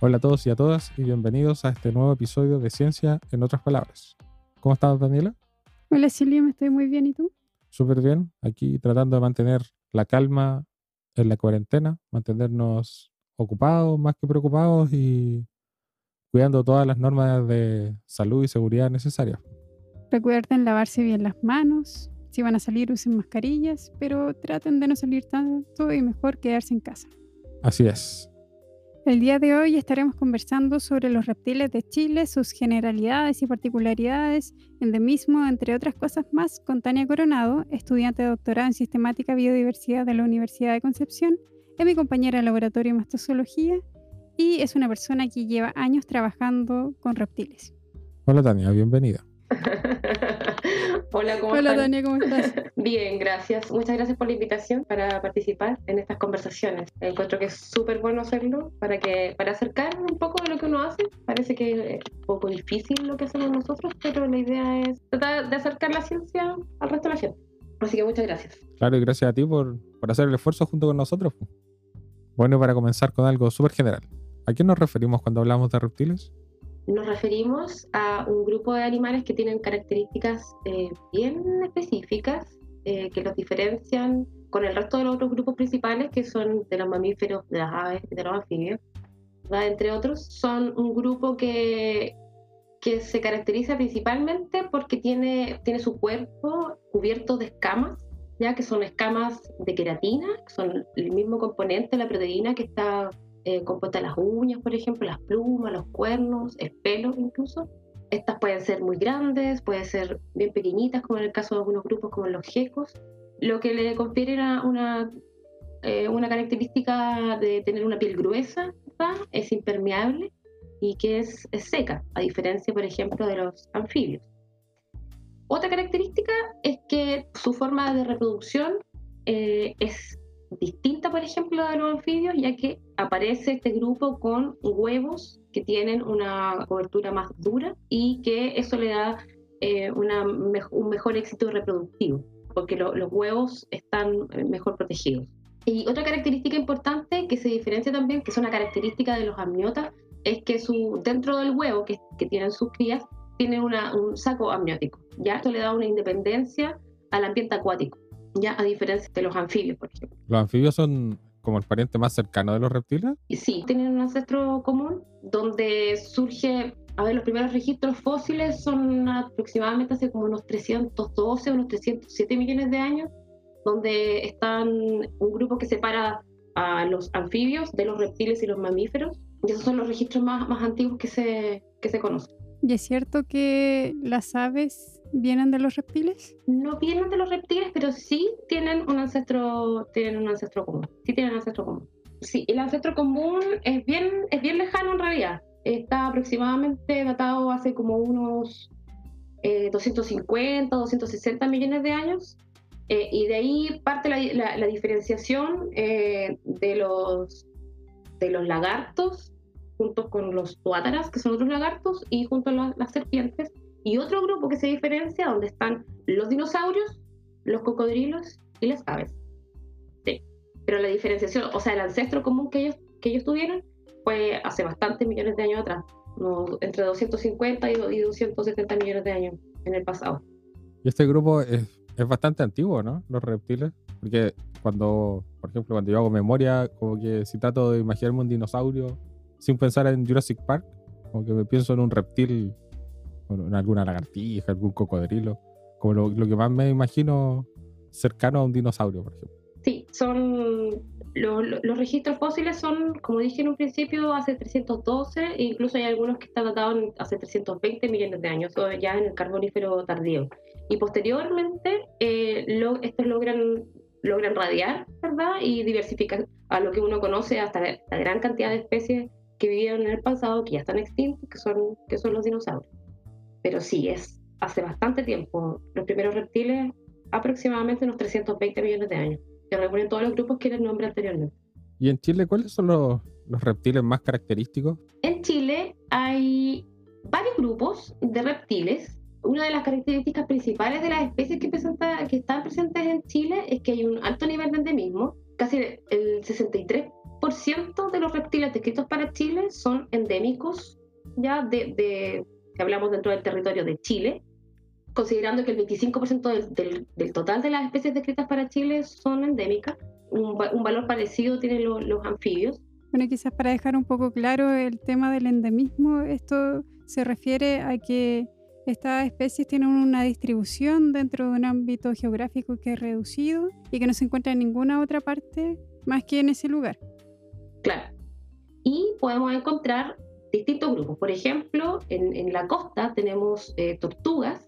Hola a todos y a todas y bienvenidos a este nuevo episodio de Ciencia en otras palabras. ¿Cómo estás, Daniela? Hola Silvia, me estoy muy bien. ¿Y tú? Súper bien. Aquí tratando de mantener la calma en la cuarentena, mantenernos ocupados más que preocupados y cuidando todas las normas de salud y seguridad necesarias. Recuerden lavarse bien las manos. Si van a salir, usen mascarillas, pero traten de no salir tanto y mejor quedarse en casa. Así es. El día de hoy estaremos conversando sobre los reptiles de Chile, sus generalidades y particularidades, endemismo, entre otras cosas más, con Tania Coronado, estudiante de doctorado en Sistemática Biodiversidad de la Universidad de Concepción, es mi compañera de laboratorio de mastozoología y es una persona que lleva años trabajando con reptiles. Hola Tania, bienvenida. Hola, ¿cómo Hola están? Tania, ¿cómo estás? Bien, gracias. Muchas gracias por la invitación para participar en estas conversaciones. Encuentro que es súper bueno hacerlo para que para acercar un poco de lo que uno hace. Parece que es un poco difícil lo que hacemos nosotros, pero la idea es tratar de acercar la ciencia al resto de la gente. Así que muchas gracias. Claro, y gracias a ti por, por hacer el esfuerzo junto con nosotros. Bueno, para comenzar con algo súper general. ¿A qué nos referimos cuando hablamos de reptiles? Nos referimos a un grupo de animales que tienen características eh, bien específicas eh, que los diferencian con el resto de los otros grupos principales que son de los mamíferos, de las aves de los anfibios, entre otros. Son un grupo que, que se caracteriza principalmente porque tiene, tiene su cuerpo cubierto de escamas, ya que son escamas de queratina, que son el mismo componente de la proteína que está eh, compuesta las uñas, por ejemplo, las plumas, los cuernos, el pelo incluso. Estas pueden ser muy grandes, pueden ser bien pequeñitas, como en el caso de algunos grupos como los gecos, lo que le confiere una, una, eh, una característica de tener una piel gruesa, ¿verdad? es impermeable y que es, es seca, a diferencia, por ejemplo, de los anfibios. Otra característica es que su forma de reproducción eh, es distinta, por ejemplo, de los anfibios, ya que aparece este grupo con huevos que tienen una cobertura más dura y que eso le da eh, una un mejor éxito reproductivo, porque lo- los huevos están eh, mejor protegidos. Y otra característica importante que se diferencia también, que es una característica de los amniotas, es que su, dentro del huevo que, que tienen sus crías, tienen una- un saco amniótico. ¿ya? Esto le da una independencia al ambiente acuático, ya a diferencia de los anfibios, por ejemplo. ¿Los anfibios son como el pariente más cercano de los reptiles? Sí, tienen un ancestro común donde surge, a ver, los primeros registros fósiles son aproximadamente hace como unos 312, unos 307 millones de años, donde están un grupo que separa a los anfibios de los reptiles y los mamíferos. Y esos son los registros más, más antiguos que se, que se conocen. ¿Y es cierto que las aves vienen de los reptiles? No vienen de los reptiles, pero sí tienen un ancestro, tienen un ancestro común. Sí tienen ancestro común. Sí, el ancestro común es bien, es bien lejano en realidad. Está aproximadamente datado hace como unos eh, 250, 260 millones de años. Eh, y de ahí parte la, la- diferenciación eh, de, los, de los lagartos junto con los tuátaras, que son otros lagartos, y junto a la- las serpientes. Y otro grupo que se diferencia, donde están los dinosaurios, los cocodrilos y las aves. Sí. Pero la diferenciación, o sea, el ancestro común que ellos, que ellos tuvieron fue hace bastantes millones de años atrás, no, entre 250 y do- y 270 millones de años en el pasado. Y este grupo es, es bastante antiguo, ¿no? Los reptiles. Porque cuando, por ejemplo, cuando yo hago memoria, como que si trato de imaginarme un dinosaurio sin pensar en Jurassic Park, como que me pienso en un reptil, alguna lagartija, algún cocodrilo, como lo, lo que más me imagino cercano a un dinosaurio, por ejemplo. Sí, son lo- lo- los registros fósiles son, como dije en un principio, hace 312, e incluso hay algunos que están datados hace 320 millones de años, o ya en el carbonífero tardío. Y posteriormente, eh, lo- estos logran, logran radiar, ¿verdad? Y diversificar a lo que uno conoce hasta la, la gran cantidad de especies que vivieron en el pasado, que ya están extintos, que son, que son los dinosaurios. Pero sí, es hace bastante tiempo. Los primeros reptiles, aproximadamente unos 320 millones de años que reúnen todos los grupos que les nombré anteriormente. ¿Y en Chile cuáles son los, los reptiles más característicos? En Chile hay varios grupos de reptiles. Una de las características principales de las especies que, presenta- que están presentes en Chile es que hay un alto nivel de endemismo. Casi el 63% 90% de los reptiles descritos para Chile son endémicos, ya de, de que hablamos dentro del territorio de Chile, considerando que el 25% del, del, total de las especies descritas para Chile son endémicas. Un, un valor parecido tienen los anfibios. Bueno, quizás para dejar un poco claro el tema del endemismo, esto se refiere a que estas especies tienen una distribución dentro de un ámbito geográfico que es reducido y que no se encuentra en ninguna otra parte más que en ese lugar. Claro. Y podemos encontrar distintos grupos. Por ejemplo, en, en la costa tenemos eh, tortugas.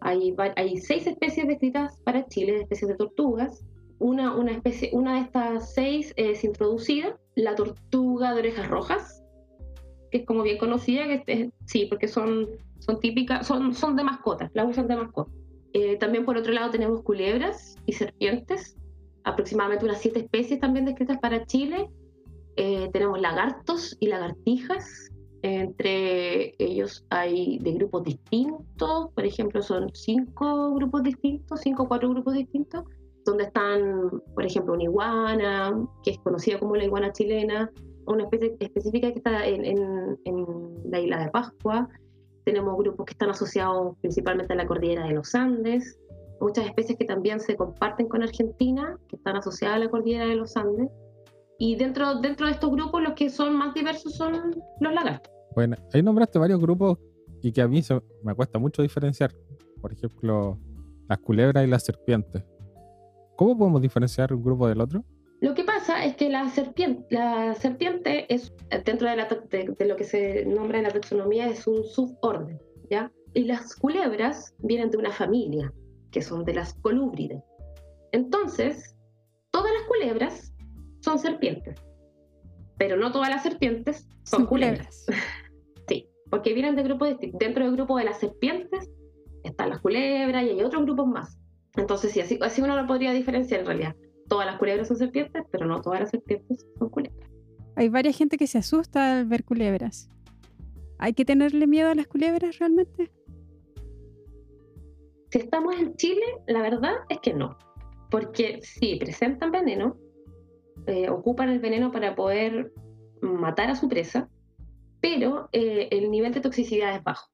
Hay, hay, seis especies descritas para Chile, especies de tortugas. Una, una, especie, una de estas seis es introducida, la tortuga de orejas rojas, que es como bien conocida, que sí, porque son, son típicas, son, son de mascotas, la usan de mascota. Eh, también por otro lado tenemos culebras y serpientes, aproximadamente unas siete especies también descritas para Chile. Eh, tenemos lagartos y lagartijas, entre ellos hay de grupos distintos, por ejemplo, son cinco grupos distintos, cinco o cuatro grupos distintos, donde están, por ejemplo, una iguana, que es conocida como la iguana chilena, una especie específica que está en, en, la isla de Pascua. Tenemos grupos que están asociados principalmente a la cordillera de los Andes, muchas especies que también se comparten con Argentina, que están asociadas a la cordillera de los Andes. Y dentro, dentro de estos grupos, los que son más diversos son los lagartos. Bueno, ahí nombraste varios grupos y que a mí se, me cuesta mucho diferenciar. Por ejemplo, las culebras y las serpientes. ¿Cómo podemos diferenciar un grupo del otro? Lo que pasa es que la serpiente, la serpiente es, dentro de, la, de, lo que se nombra en la taxonomía, es un suborden, ¿ya? Y las culebras vienen de una familia, que son de las colúbrides. Entonces, todas las culebras son serpientes, pero no todas las serpientes son, culebras. sí, porque vienen de grupos Dentro del grupo de las serpientes están las culebras y hay otros grupos más. Entonces, sí, así, así uno lo podría diferenciar en realidad todas las culebras son serpientes, pero no todas las serpientes son culebras. Hay varias gente que se asusta al ver culebras. ¿Hay que tenerle miedo a las culebras realmente? Si estamos en Chile, la verdad es que no. Porque sí, presentan veneno, eh, ocupan el veneno para poder matar a su presa, pero eh, el nivel de toxicidad es bajo.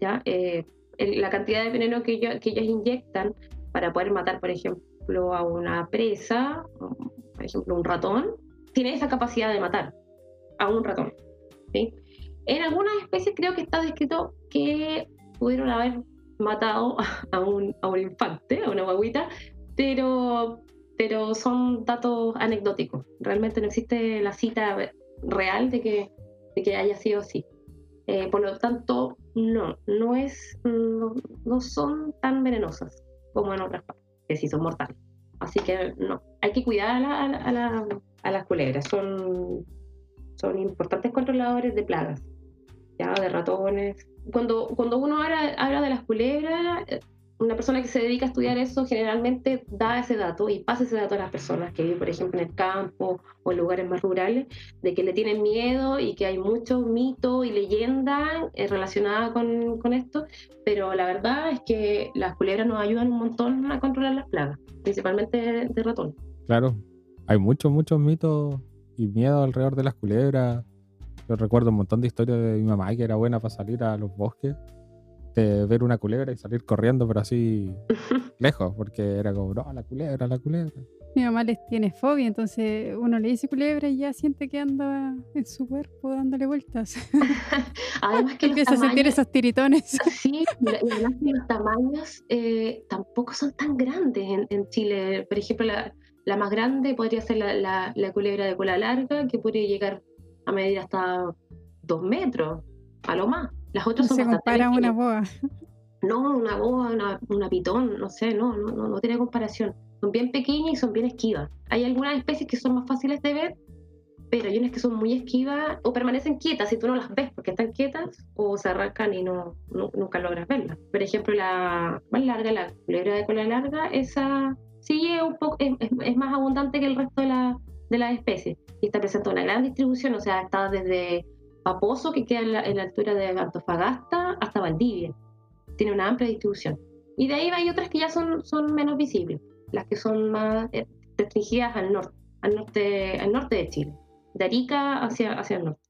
¿ya? Eh, la cantidad de veneno que, que ellos inyectan para poder matar, por ejemplo, a una presa, por ejemplo un ratón, tiene esa capacidad de matar a un ratón. ¿sí? En algunas especies creo que está descrito que pudieron haber matado a un, a un infante, a una guaguita, pero, pero son datos anecdóticos. Realmente no existe la cita real de que, de que haya sido así. Eh, por lo tanto, no, no, es, no, no son tan venenosas como en otras partes que sí son mortales. Así que no, hay que cuidar a, a, las culebras, son, son importantes controladores de plagas, ya de ratones. Cuando, cuando uno habla, habla de las culebras, una persona que se dedica a estudiar eso generalmente da ese dato y pasa ese dato a las personas que viven, por ejemplo, en el campo o en lugares más rurales, de que le tienen miedo y que hay muchos mitos y leyendas eh, relacionadas con, con, esto, pero la verdad es que las culebras nos ayudan un montón a controlar las plagas, principalmente de ratón. Claro, hay muchos, muchos mitos y miedo alrededor de las culebras. Yo recuerdo un montón de historias de mi mamá que era buena para salir a los bosques ver una culebra y salir corriendo, pero así lejos, porque era como, no, la culebra, la culebra. Mi mamá les tiene fobia, entonces uno le dice culebra y ya siente que anda en su cuerpo dándole vueltas. además que empieza a sentir esos tiritones. sí, y además que los tamaños eh, tampoco son tan grandes en, Chile. Por ejemplo, la, la, más grande podría ser la, la, la culebra de cola larga, que podría llegar a medir hasta dos metros, a lo más. Las otras no son se compara una boa. No, una boa, una, una pitón, no sé, no, no, no, tiene comparación. Son bien pequeñas y son bien esquivas. Hay algunas especies que son más fáciles de ver, pero hay unas que son muy esquivas o permanecen quietas si tú no las ves porque están quietas o se arrancan y no, nunca logras verlas. Por ejemplo, la más larga, la culebra de cola larga, esa sí es, un poco, es, más abundante que el resto de, la, de las especies y está presente una gran distribución, o sea, está desde Paposo, que queda en la, altura de Antofagasta, hasta Valdivia. Tiene una amplia distribución. Y de ahí hay otras que ya son, son menos visibles, las que son más eh, restringidas al norte, al norte, al norte de Chile. de Arica hacia, hacia el norte,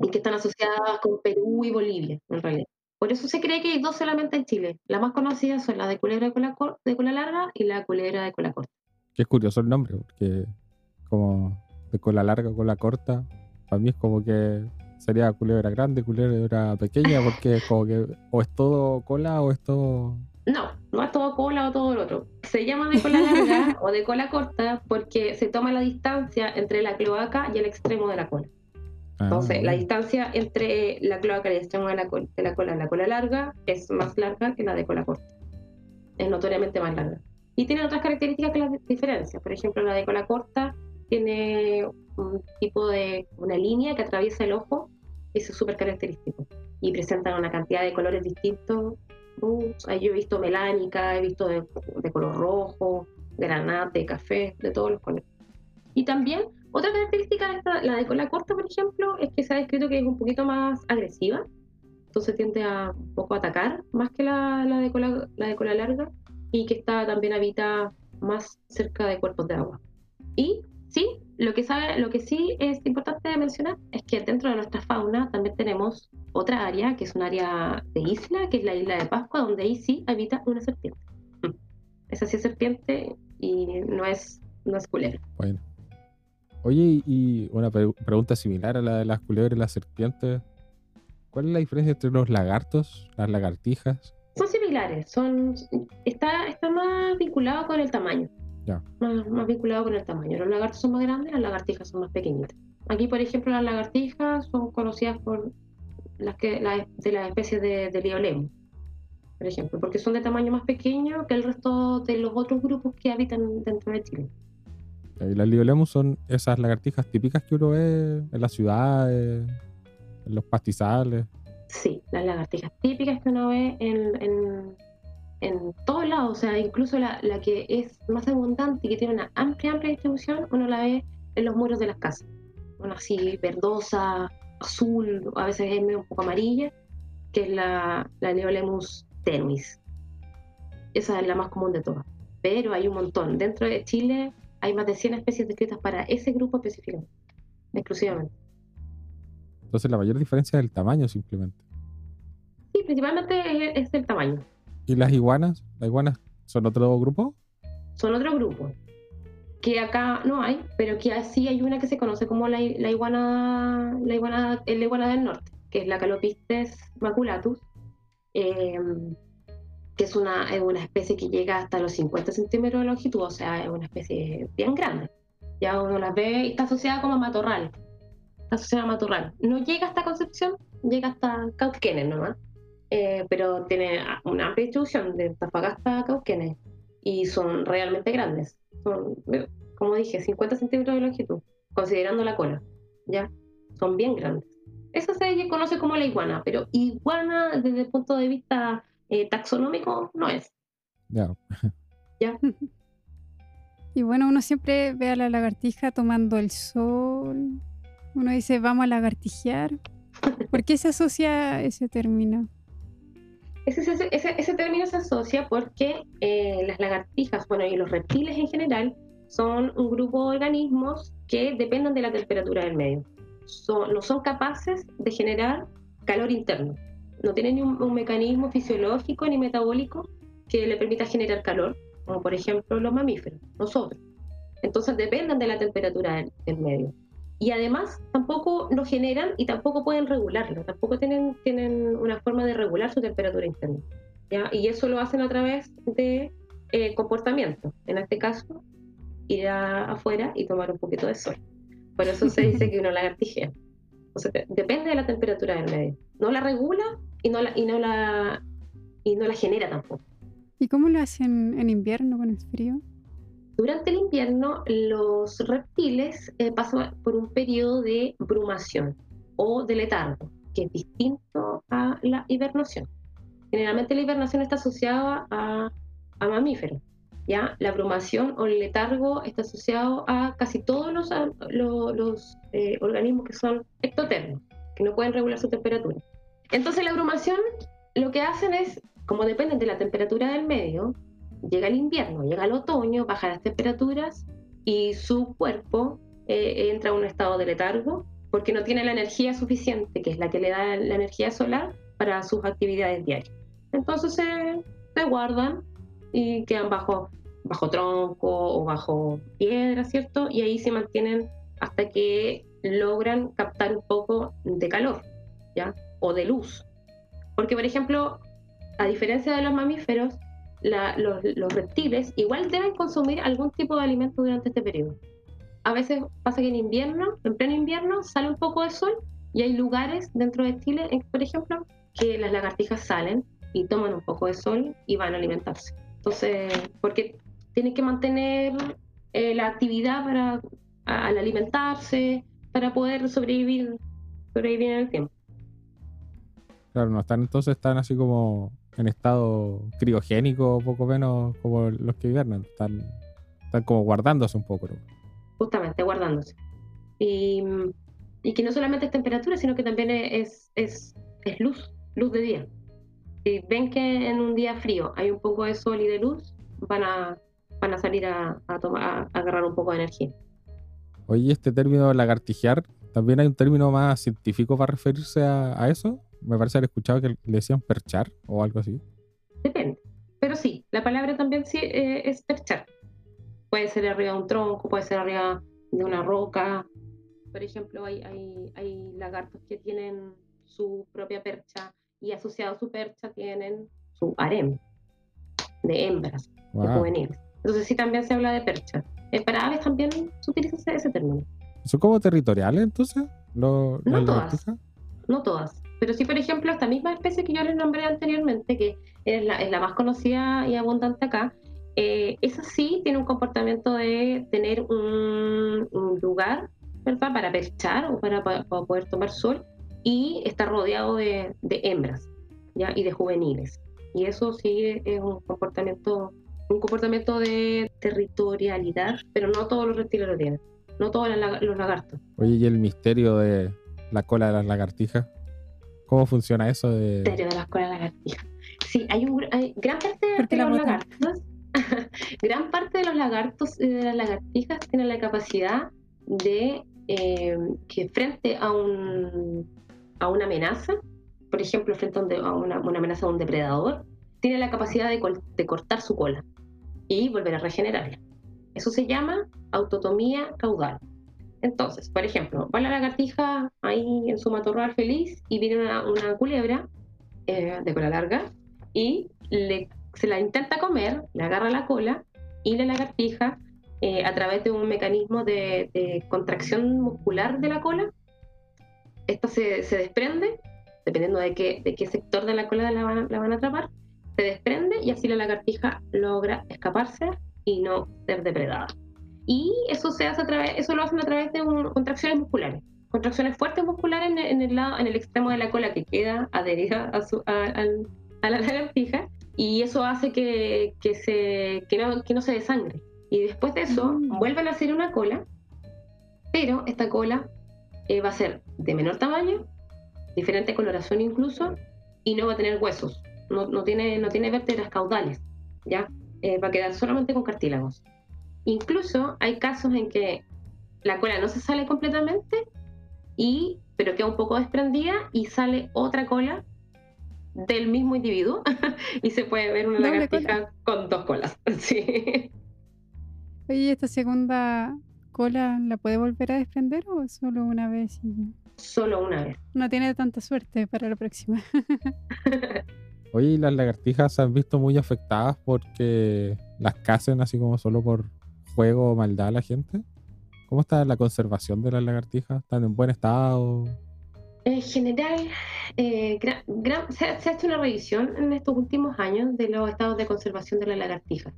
y que están asociadas con Perú y Bolivia, en realidad. Por eso se cree que hay dos solamente en Chile. Las más conocidas son la de culebra de cola, de cola larga y la culebra de cola corta. Qué curioso el nombre, porque como de cola larga, cola corta, para mí es como que sería culebra grande, culebra pequeña, porque es como que o es todo cola o es todo... No, no es todo cola o todo lo otro. Se llama de cola larga o de cola corta porque se toma la distancia entre la cloaca y el extremo de la cola. Entonces, la ah. distancia entre la cloaca y el extremo de la, cola, de la cola la cola larga es más larga que la de cola corta. Es notoriamente más larga. Y tiene otras características que las diferencias. Por ejemplo, la de cola corta tiene un tipo de una línea que atraviesa el ojo, eso es súper característico. Y presenta una cantidad de colores distintos. Uh, yo he visto melánica, he visto de, de color rojo, granate, café, de todos los colores. Y también otra característica de la de cola corta, por ejemplo, es que se ha descrito que es un poquito más agresiva, entonces tiende a un poco atacar más que la, la, de, cola, la de cola larga y que está también habita más cerca de cuerpos de agua. Y sí, lo que, sabe, lo que sí es importante mencionar es que dentro de nuestra fauna también tenemos otra área, que es un área de isla, que es la isla de Pascua, donde ahí sí habita una serpiente. Esa sí es serpiente y no es, no es culebra. Bueno. Oye, y una pregunta similar a la de las culebras y las serpientes. ¿Cuál es la diferencia entre los lagartos, las lagartijas? Son similares, son está, está más vinculado con el tamaño. Más, más vinculado con el tamaño. Los lagartos son más grandes, las lagartijas son más pequeñitas. Aquí, por ejemplo, las lagartijas son conocidas por las que de las especies de, de por ejemplo, porque son de tamaño más pequeño que el resto de los otros grupos que habitan dentro de Chile. Y las Liolemus son esas lagartijas típicas que uno ve en las ciudades, en los pastizales. Sí, las lagartijas típicas que uno ve en, en, en todos lados, o sea, incluso la, la, que es más abundante y que tiene una amplia, amplia distribución, uno la ve en los muros de las casas. Bueno, así verdosa, azul, a veces es medio un poco amarilla, que es la, la Neolemus tenuis. Esa es la más común de todas. Pero hay un montón. Dentro de Chile hay más de 100 especies descritas para ese grupo específicamente, exclusivamente. Entonces la mayor diferencia es el tamaño simplemente. Sí, principalmente es, el tamaño. ¿Y las iguanas? ¿Las iguanas son otro grupo? Son otro grupo. Que acá no hay, pero que sí hay una que se conoce como la, iguana, la iguana, la iguana del norte, que es la Calopistes maculatus. Eh, que es una, es una especie que llega hasta los 50 centímetros de longitud, o sea, es una especie bien grande. Ya uno la ve está asociada como a matorral. Está asociada a matorral. No llega hasta Concepción, llega hasta Cauquenes nomás. Eh, pero tiene una amplia distribución de Tafagasta a Cauquenes. Y son realmente grandes. Son, como dije, 50 centímetros de longitud, considerando la cola. ¿Ya? Son bien grandes. Esa se conoce como la iguana, pero iguana desde el punto de vista eh, taxonómico no es. Ya. ¿Ya? Y bueno, uno siempre ve a la lagartija tomando el sol. Uno dice, vamos a lagartijear. ¿Por qué se asocia ese término? Ese, término se asocia porque eh, las lagartijas, bueno, y los reptiles en general, son un grupo de organismos que dependen de la temperatura del medio. No son capaces de generar calor interno no tiene ni un, mecanismo fisiológico ni metabólico que le permita generar calor, como por ejemplo los mamíferos, nosotros. Entonces dependen de la temperatura del, medio. Y además tampoco lo generan y tampoco pueden regularlo, tampoco tienen, tienen una forma de regular su temperatura interna. ¿ya? Y eso lo hacen a través de eh, comportamiento. En este caso, ir afuera y tomar un poquito de sol. Por eso se dice que uno lagartijea. O sea, depende de la temperatura del medio. No la regula y no la, y no la, y no la genera tampoco. ¿Y cómo lo hacen en invierno con el frío? Durante el invierno, los reptiles eh, pasan por un periodo de brumación o de letargo, que es distinto a la hibernación. Generalmente la hibernación está asociada a, a mamíferos. ¿ya? La brumación o el letargo está asociado a casi todos los, eh, organismos que son ectotermos, que no pueden regular su temperatura. Entonces la brumación lo que hacen es, como dependen de la temperatura del medio, llega el invierno, llega el otoño, bajan las temperaturas y su cuerpo eh, entra a un estado de letargo porque no tiene la energía suficiente, que es la que le da la energía solar para sus actividades diarias. Entonces se, se guardan y quedan bajo, bajo tronco o bajo piedra, ¿cierto? Y ahí se mantienen hasta que logran captar un poco de calor, ¿ya? O de luz. Porque, por ejemplo, a diferencia de los mamíferos, los, los, reptiles igual deben consumir algún tipo de alimento durante este periodo. A veces pasa que en invierno, en pleno invierno, sale un poco de sol y hay lugares dentro de Chile, por ejemplo, que las lagartijas salen y toman un poco de sol y van a alimentarse. Entonces, porque tienen que mantener eh, la actividad para al alimentarse, para poder sobrevivir, sobrevivir en el tiempo. Claro, no están entonces están así como en estado criogénico, poco menos como los que hibernan, están, están como guardándose un poco. Justamente, guardándose. Y, y, que no solamente es temperatura, sino que también es, es, es luz, luz de día. Si ven que en un día frío hay un poco de sol y de luz, van a, van a salir a, a, tomar, a agarrar un poco de energía. Oye, este término lagartijear, ¿también hay un término más científico para referirse a, eso? Me parece haber escuchado que le decían perchar o algo así. Depende. Pero sí, la palabra también sí eh, es perchar. Puede ser arriba de un tronco, puede ser arriba de una roca. Por ejemplo, hay, hay, hay lagartos que tienen su propia percha y asociado a su percha tienen su harem de hembras, de juveniles. Entonces sí también se habla de percha. Eh, para aves también se utiliza ese, término. ¿Son como territoriales entonces? no todas. No todas. Pero sí, por ejemplo, esta misma especie que yo les nombré anteriormente, que es la, más conocida y abundante acá, eh, esa sí tiene un comportamiento de tener un, lugar para perchar o para, poder tomar sol y está rodeado de, hembras y de juveniles. Y eso sí es un comportamiento un comportamiento de territorialidad, pero no todos los reptiles lo tienen, no todos los lagartos. Oye, ¿y el misterio de la cola de las lagartijas? ¿Cómo funciona eso? De... De las colas de las lagartijas. Sí, hay, un, gran parte de, los lagartos, gran parte de los lagartos y de las lagartijas tienen la capacidad de eh, que frente a, un, a una amenaza, por ejemplo, frente a, una, amenaza de un depredador, tiene la capacidad de, de cortar su cola y volver a regenerarla. Eso se llama autotomía caudal. Entonces, por ejemplo, va la lagartija ahí en su matorral feliz y viene una, culebra eh, de cola larga y se la intenta comer, le agarra la cola y la lagartija, eh, a través de un mecanismo de, contracción muscular de la cola, esta se, desprende, dependiendo de qué, de qué sector de la cola la van a atrapar, se desprende y así la lagartija logra escaparse y no ser depredada. Y eso se hace a través, eso lo hacen a través de contracciones musculares, contracciones fuertes musculares en, el lado, en el extremo de la cola que queda adherida a, su, a, la lagartija y eso hace que, que, se, que, no, que no se desangre. Y después de eso mm. vuelven a hacer una cola, pero esta cola eh, va a ser de menor tamaño, diferente coloración incluso, y no va a tener huesos no, tiene, no tiene vértebras caudales, ¿ya? Eh, va a quedar solamente con cartílagos. Incluso hay casos en que la cola no se sale completamente, y, pero queda un poco desprendida y sale otra cola del mismo individuo y se puede ver una lagartija con dos colas. Sí. Oye, ¿esta segunda cola la puede volver a desprender o solo una vez y ya? Solo una vez. No tiene tanta suerte para la próxima. Oye, ¿y las lagartijas se han visto muy afectadas porque las casen así como solo por juego o maldad a la gente? ¿Cómo está la conservación de las lagartijas? ¿Están en buen estado? En general, eh, se, ha hecho una revisión en estos últimos años de los estados de conservación de las lagartijas.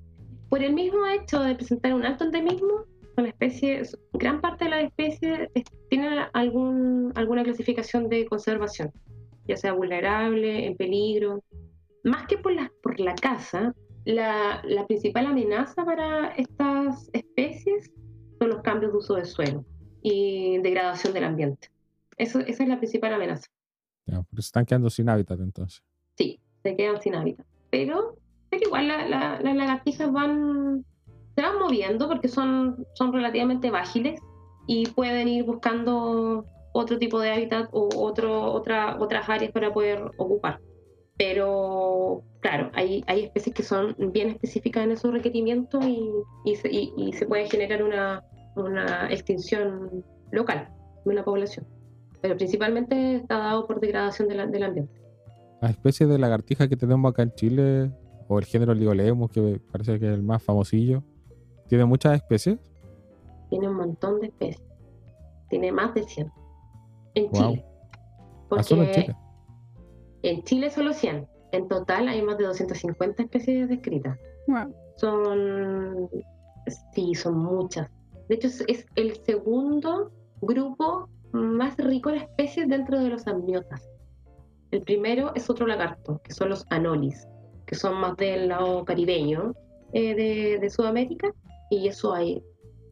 Por el mismo hecho de presentar un alto endemismo, la especie, gran parte de las especies tienen algún, alguna clasificación de conservación, ya sea vulnerable, en peligro más que por la, por la caza, la, principal amenaza para estas especies son los cambios de uso de suelo y degradación del ambiente. Eso, esa es la principal amenaza. Ya, pero se están quedando sin hábitat entonces. Sí, se quedan sin hábitat. Pero que igual las lagartijas van, se van moviendo porque son, son relativamente ágiles y pueden ir buscando otro tipo de hábitat o otro, otra, otras áreas para poder ocupar. Pero claro, hay, hay especies que son bien específicas en esos requerimientos y, y, se, y, se puede generar una, una extinción local de una población. Pero principalmente está dado por degradación de la, del ambiente. Las especies de lagartija que tenemos acá en Chile, o el género Ligolemus, que parece que es el más famosillo, ¿tiene muchas especies? Tiene un montón de especies. Tiene más de 100. En Chile. ¿Ah, solo en Chile? En Chile solo 100. En total hay más de 250 especies descritas. Wow. Son, sí, son muchas. De hecho, es el segundo grupo más rico en especies dentro de los amniotas. El primero es otro lagarto, que son los anolis, que son más del lado caribeño eh, de, de, Sudamérica, y eso hay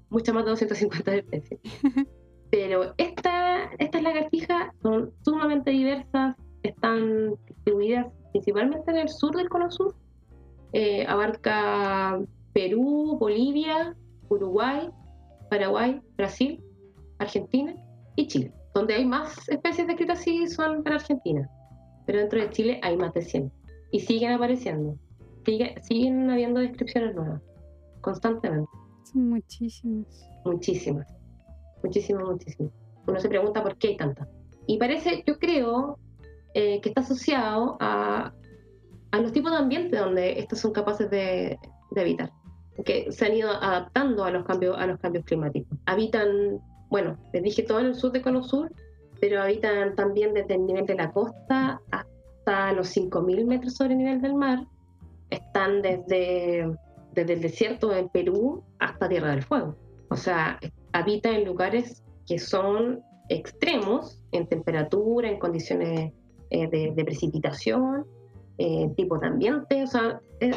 muchas más de 250 especies. Pero esta, estas lagartijas son sumamente diversas, están distribuidas principalmente en el sur del Cono Sur. Eh, abarca Perú, Bolivia, Uruguay, Paraguay, Brasil, Argentina y Chile. Donde hay más especies descritas sí son para Argentina, pero dentro de Chile hay más de 100 y siguen apareciendo. siguen habiendo descripciones nuevas, constantemente. Son muchísimas. Muchísimas, muchísimas, muchísimas. Uno se pregunta por qué hay tantas. Y parece, yo creo, eh, que está asociado a, a, los tipos de ambiente donde estos son capaces de, de, habitar, que se han ido adaptando a los cambios, a los cambios climáticos. Habitan, bueno, les dije todo en el sur de Cono Sur, pero habitan también desde el nivel de la costa hasta los 5.000 metros sobre el nivel del mar. Están desde, desde el desierto en Perú hasta Tierra del Fuego. O sea, habitan en lugares que son extremos en temperatura, en condiciones eh, de, precipitación, eh, tipo de ambiente, o sea, eh,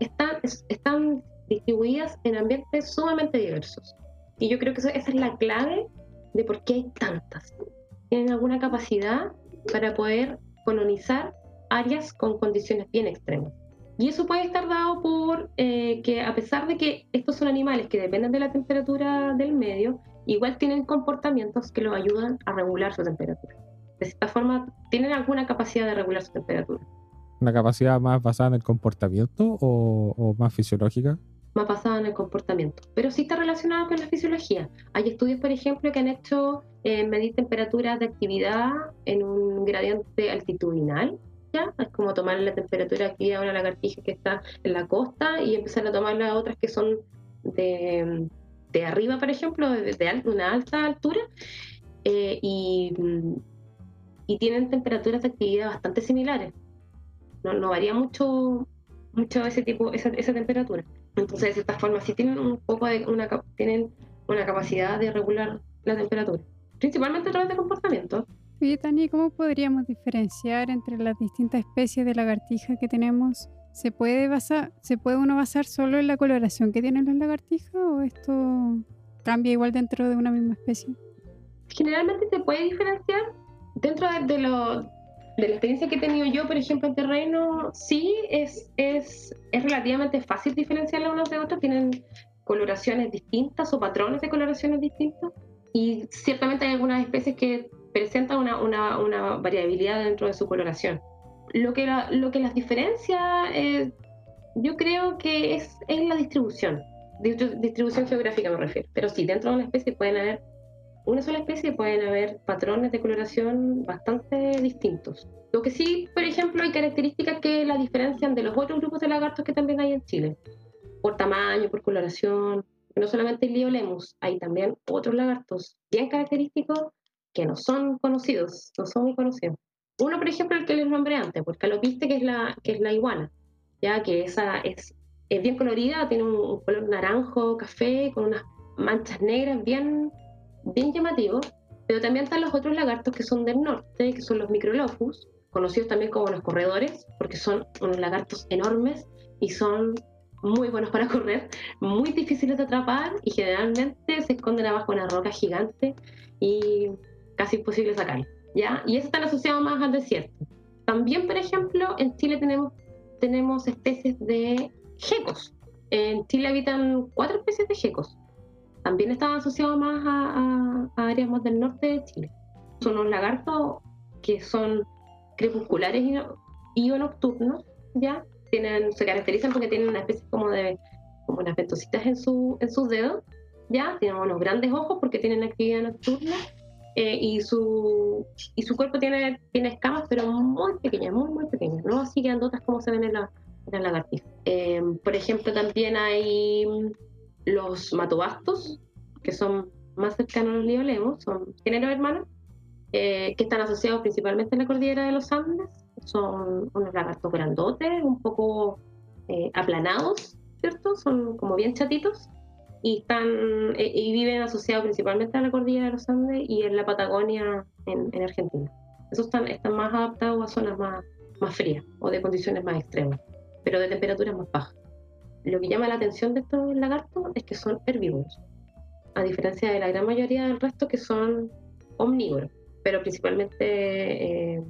están, están distribuidas en ambientes sumamente diversos. Y yo creo que esa es la clave de por qué hay tantas. Tienen alguna capacidad para poder colonizar áreas con condiciones bien extremas. Y eso puede estar dado por que a pesar de que estos son animales que dependen de la temperatura del medio, igual tienen comportamientos que los ayudan a regular su temperatura de cierta forma, tienen alguna capacidad de regular su temperatura. ¿Una capacidad más basada en el comportamiento o, más fisiológica? Más basada en el comportamiento, pero sí está relacionado con la fisiología. Hay estudios, por ejemplo, que han hecho eh, medir temperaturas de actividad en un gradiente altitudinal. ¿ya? Es como tomar la temperatura aquí a una lagartija que está en la costa y empezar a tomar las otras que son de, de arriba, por ejemplo, de, de una alta altura. Eh, y y tienen temperaturas de actividad bastante similares. No, no varía mucho, mucho ese tipo, esa, esa, temperatura. Entonces, de cierta forma, sí tienen un poco de una, tienen una capacidad de regular la temperatura, principalmente a través de comportamiento. Oye, Tani, ¿cómo podríamos diferenciar entre las distintas especies de lagartija que tenemos? ¿Se puede, basar, ¿Se puede uno basar solo en la coloración que tienen las lagartijas o esto cambia igual dentro de una misma especie? Generalmente se puede diferenciar dentro de, lo, de la experiencia que he tenido yo, por ejemplo, en terreno, sí es, es, es relativamente fácil diferenciarlas unas de otras, tienen coloraciones distintas o patrones de coloraciones distintos. Y ciertamente hay algunas especies que presentan una, una, una variabilidad dentro de su coloración. Lo que, lo que las diferencia, eh, yo creo que es, es la distribución, distribución geográfica me refiero, pero sí, dentro de una especie pueden haber una sola especie pueden haber patrones de coloración bastante distintos. Lo que sí, por ejemplo, hay características que la diferencian de los otros grupos de lagartos que también hay en Chile, por tamaño, por coloración. No solamente el Liolemus, hay también otros lagartos bien característicos que no son conocidos, no son muy conocidos. Uno, por ejemplo, el que les nombré antes, porque lo viste que es la, que es la iguana, ya que esa es, es bien colorida, tiene un color naranjo, café, con unas manchas negras bien bien llamativo, pero también están los otros lagartos que son del norte, que son los microlophus, conocidos también como los corredores, porque son unos lagartos enormes y son muy buenos para correr, muy difíciles de atrapar y generalmente se esconden abajo de una roca gigante y casi imposible sacarlos. ¿ya? Y eso están asociados más al desierto. También, por ejemplo, en Chile tenemos, tenemos especies de gecos. En Chile habitan cuatro especies de gecos también están asociados más a, áreas más del norte de Chile. Son unos lagartos que son crepusculares y, o nocturnos, ¿ya? Tienen, se caracterizan porque tienen una especie como de como unas ventositas en, su, en sus dedos, ¿ya? Tienen unos grandes ojos porque tienen actividad nocturna eh, y, su, y su cuerpo tiene, tiene escamas, pero muy pequeñas, muy, muy pequeñas, no así grandotas como se ven en la, en la lagartija. Eh, por ejemplo, también hay los matobastos, que son más cercanos a los liolemos, son géneros hermanos, eh, que están asociados principalmente en la cordillera de los Andes. Son unos lagartos grandotes, un poco aplanados, ¿cierto? Son como bien chatitos y están eh, y viven asociados principalmente a la cordillera de los Andes y en la Patagonia en, Argentina. Esos están, están más adaptados a zonas más, más frías o de condiciones más extremas, pero de temperaturas más bajas. Lo que llama la atención de estos lagartos es que son herbívoros, a diferencia de la gran mayoría del resto que son omnívoros, pero principalmente eh,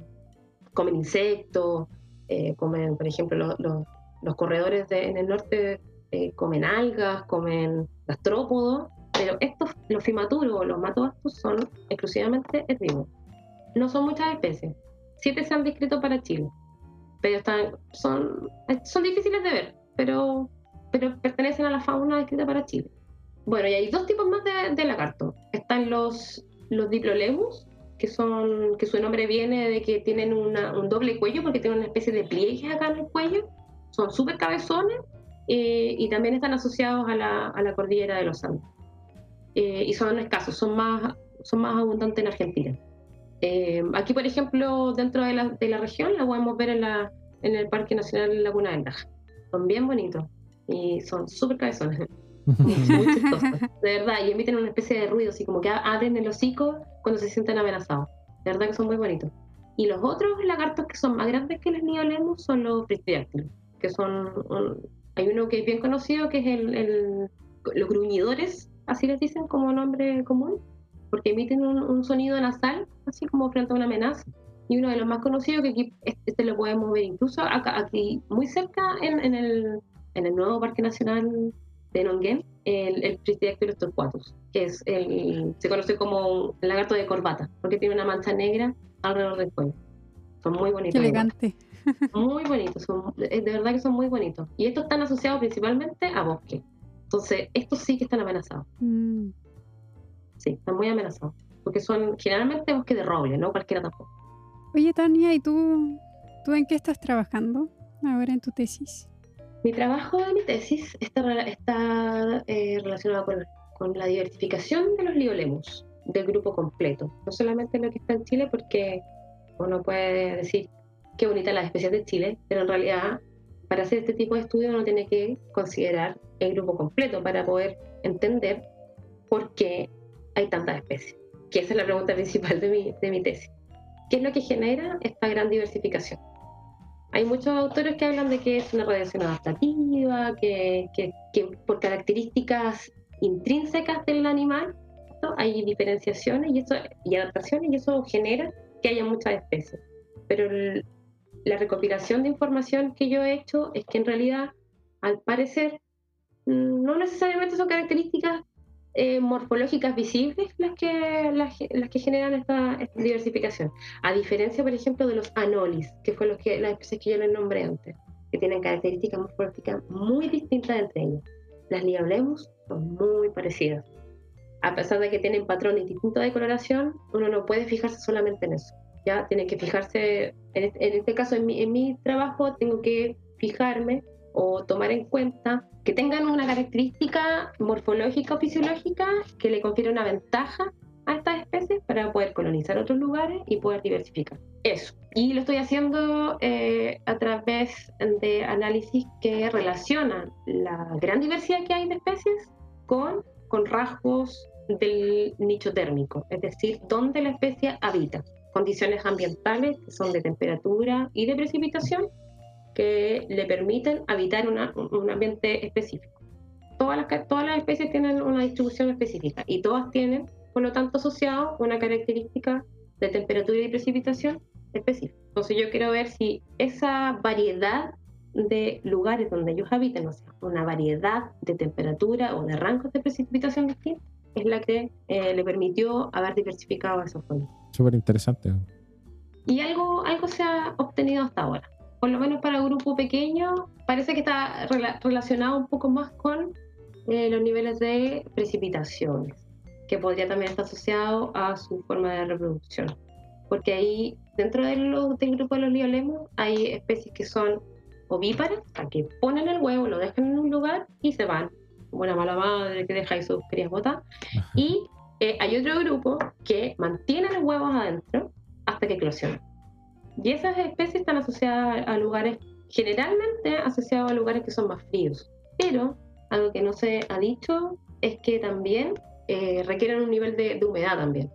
comen insectos, eh, comen, por ejemplo, los, los corredores en el norte eh, comen algas, comen gastrópodos, pero estos, los fimaturos los matobastos, son exclusivamente herbívoros. No son muchas especies. Siete se han descrito para Chile, pero están, son, son difíciles de ver, pero, pero pertenecen a la fauna descrita para Chile. Bueno, y hay dos tipos más de, de lagarto. Están los, los diplolemus, que son que su nombre viene de que tienen un doble cuello porque tienen una especie de pliegues acá en el cuello son súper cabezones eh, y también están asociados a la, cordillera de los Andes. Eh, y son escasos, son más, son más abundantes en Argentina. Eh, aquí, por ejemplo, dentro de la, región, la podemos ver en el Parque Nacional Laguna del Laja. Son bien bonitos y son súper cabezones. muy de verdad, y emiten una especie de ruido, así como que abren el hocico cuando se sienten amenazados. De verdad que son muy bonitos. Y los otros lagartos que son más grandes que los niolemos son los pristidáctilos que son, hay uno que es bien conocido, que es el, los gruñidores, así les dicen como nombre común, porque emiten un, sonido nasal, así como frente a una amenaza. Y uno de los más conocidos, que aquí este lo podemos ver incluso acá, aquí muy cerca en, en, el, en el nuevo Parque Nacional de Nonguén, el, el Tristiactylus torquatus, que es el, se conoce como el lagarto de corbata, porque tiene una mancha negra alrededor del cuello. Son muy bonitos. Qué elegante. Muy bonitos, son, de verdad que son muy bonitos. Y estos están asociados principalmente a bosque. Entonces, estos sí que están amenazados. Mm. Sí, están muy amenazados. Porque son generalmente bosque de roble, no cualquiera tampoco. Oye, Tania, ¿y tú, tú en qué estás trabajando ahora en tu tesis? Mi trabajo de mi tesis está, está eh, relacionado con, con, la diversificación de los liolemos del grupo completo. No solamente lo que está en Chile, porque uno puede decir qué bonita las especies de Chile, pero en realidad para hacer este tipo de estudio uno tiene que considerar el grupo completo para poder entender por qué hay tantas especies. Que esa es la pregunta principal de mi, de mi tesis. ¿Qué es lo que genera esta gran diversificación? Hay muchos autores que hablan de que es una radiación adaptativa, que, que, que por características intrínsecas del animal hay diferenciaciones y, eso, y adaptaciones y eso genera que haya muchas especies. Pero el, la recopilación de información que yo he hecho es que en realidad, al parecer, mm, no necesariamente son características eh, morfológicas visibles las que, las, que generan esta, diversificación. A diferencia, por ejemplo, de los anolis, que fue los que, las especies que yo les nombré antes, que tienen características morfológicas muy distintas entre ellas. Las liablemus son muy parecidas. A pesar de que tienen patrones distintos de coloración, uno no puede fijarse solamente en eso ya tiene que fijarse, en este, caso en mi, en mi trabajo tengo que fijarme o tomar en cuenta que tengan una característica morfológica o fisiológica que le confiere una ventaja a estas especies para poder colonizar otros lugares y poder diversificar. Eso. Y lo estoy haciendo eh, a través de análisis que relacionan la gran diversidad que hay de especies con, con rasgos del nicho térmico, es decir, dónde la especie habita condiciones ambientales que son de temperatura y de precipitación que le permiten habitar un ambiente específico. Todas las, todas las especies tienen una distribución específica y todas tienen, por lo tanto, asociado una característica de temperatura y precipitación específica. Entonces yo quiero ver si esa variedad de lugares donde ellos habiten, o sea, una variedad de temperatura o de rangos de precipitación distintos, es la que eh, le permitió haber diversificado esos fondos. Súper interesante. Y algo, algo se ha obtenido hasta ahora. Por lo menos para un grupo pequeño, parece que está relacionado un poco más con eh, los niveles de precipitaciones, que podría también estar asociado a su forma de reproducción. Porque ahí, dentro del grupo de los liolemos, hay especies que son ovíparas, que ponen el huevo, lo dejan en un lugar y se van una mala madre que deja ahí sus crías botas. Y eh, hay otro grupo que mantiene los huevos adentro hasta que eclosionan. Y esas especies están asociadas a lugares, generalmente asociados a lugares que son más fríos. Pero algo que no se ha dicho es que también eh, requieren un nivel de, humedad también.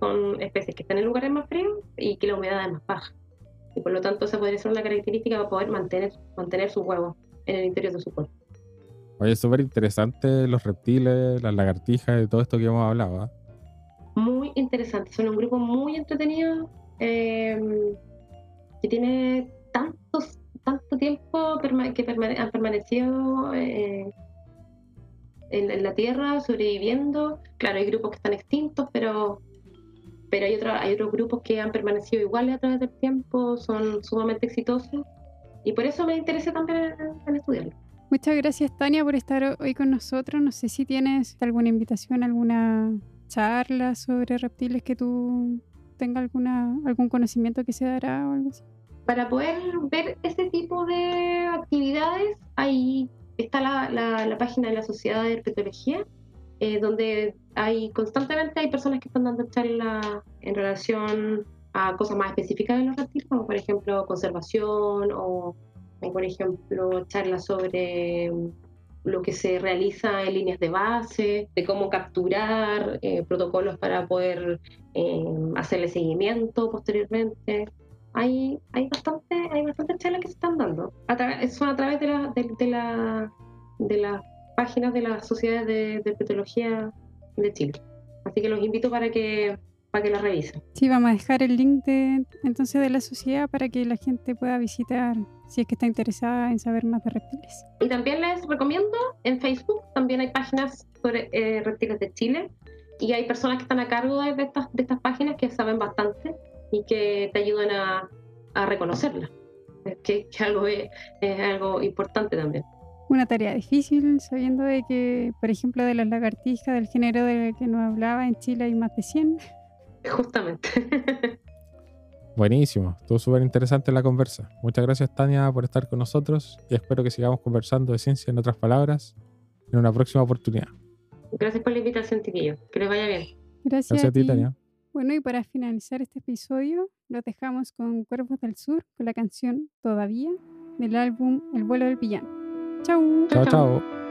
Son especies que están en lugares más fríos y que la humedad es más baja. Y por lo tanto esa podría ser una característica para poder mantener, mantener sus huevos en el interior de su cuerpo. Oye, súper interesante los reptiles, las lagartijas y todo esto que hemos hablado. ¿ah? Muy interesante, son un grupo muy entretenido em, que tiene tantos, tanto tiempo que han permanecido eh, en, la Tierra sobreviviendo. Claro, hay grupos que están extintos, pero, pero hay, hay otros grupos que han permanecido iguales a través del tiempo, son sumamente exitosos y por eso me interesa también en estudiarlo. Muchas gracias, Tania, por estar hoy con nosotros. No sé si tienes alguna invitación, alguna charla sobre reptiles que tú tengas alguna, algún conocimiento que se dará o algo así. Para poder ver ese tipo de actividades, ahí está la, la, página de la Sociedad de Herpetología, eh, donde hay constantemente hay personas que están dando charlas en relación a cosas más específicas de los reptiles, como por ejemplo conservación o por ejemplo, charlas sobre lo que se realiza en líneas de base, de cómo capturar eh, protocolos para poder eh, hacerle seguimiento posteriormente. Hay, hay, bastante, hay bastantes charlas que se están dando. son a través de, la, de, la, de las páginas de las sociedades de, de petología de Chile. Así que los invito para que para que la revisen. Sí, vamos a dejar el link de, entonces de la sociedad para que la gente pueda visitar si es que está interesada en saber más de reptiles. Y también les recomiendo en Facebook, también hay páginas sobre eh, reptiles de Chile y hay personas que están a cargo de, estas, de estas páginas que saben bastante y que te ayudan a, a reconocerlas, que, que algo es, algo importante también una tarea difícil, sabiendo de que, por ejemplo, de las lagartijas, del género del que nos hablaba, en Chile hay más de 100. Justamente. Buenísimo, estuvo súper interesante la conversa. Muchas gracias Tania por estar con nosotros y espero que sigamos conversando de ciencia en otras palabras en una próxima oportunidad. Gracias por la invitación, Tiquillo. Que les vaya bien. Gracias, a ti, Tania. Bueno, y para finalizar este episodio, lo dejamos con Cuervos del Sur con la canción Todavía del álbum El vuelo del villano. Chau. Chao, chao.